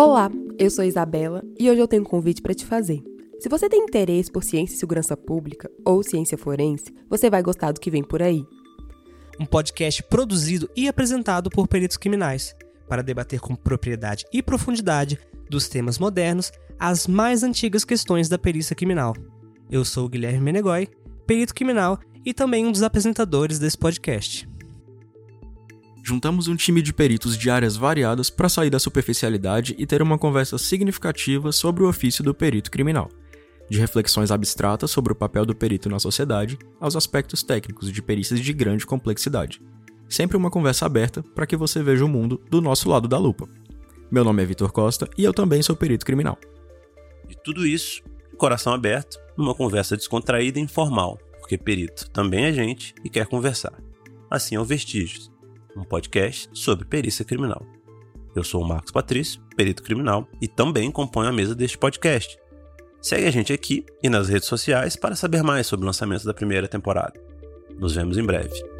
Olá, eu sou Isabela e hoje eu tenho um convite para te fazer. Se você tem interesse por ciência e segurança pública ou ciência forense, você vai gostar do que vem por aí. Um podcast produzido e apresentado por peritos criminais para debater com propriedade e profundidade dos temas modernos às mais antigas questões da perícia criminal. Eu sou o Guilherme Menegói, perito criminal e também um dos apresentadores desse podcast. Juntamos um time de peritos de áreas variadas para sair da superficialidade e ter uma conversa significativa sobre o ofício do perito criminal, de reflexões abstratas sobre o papel do perito na sociedade aos aspectos técnicos de perícias de grande complexidade. Sempre uma conversa aberta para que você veja o mundo do nosso lado da lupa. Meu nome é Vitor Costa e eu também sou perito criminal. E tudo isso, coração aberto, numa conversa descontraída e informal, porque perito também é gente e quer conversar. Assim é o Vestígios, um podcast sobre perícia criminal. Eu sou o Marcos Patrício, perito criminal, e também componho a mesa deste podcast. Segue a gente aqui e nas redes sociais para saber mais sobre o lançamento da primeira temporada. Nos vemos em breve.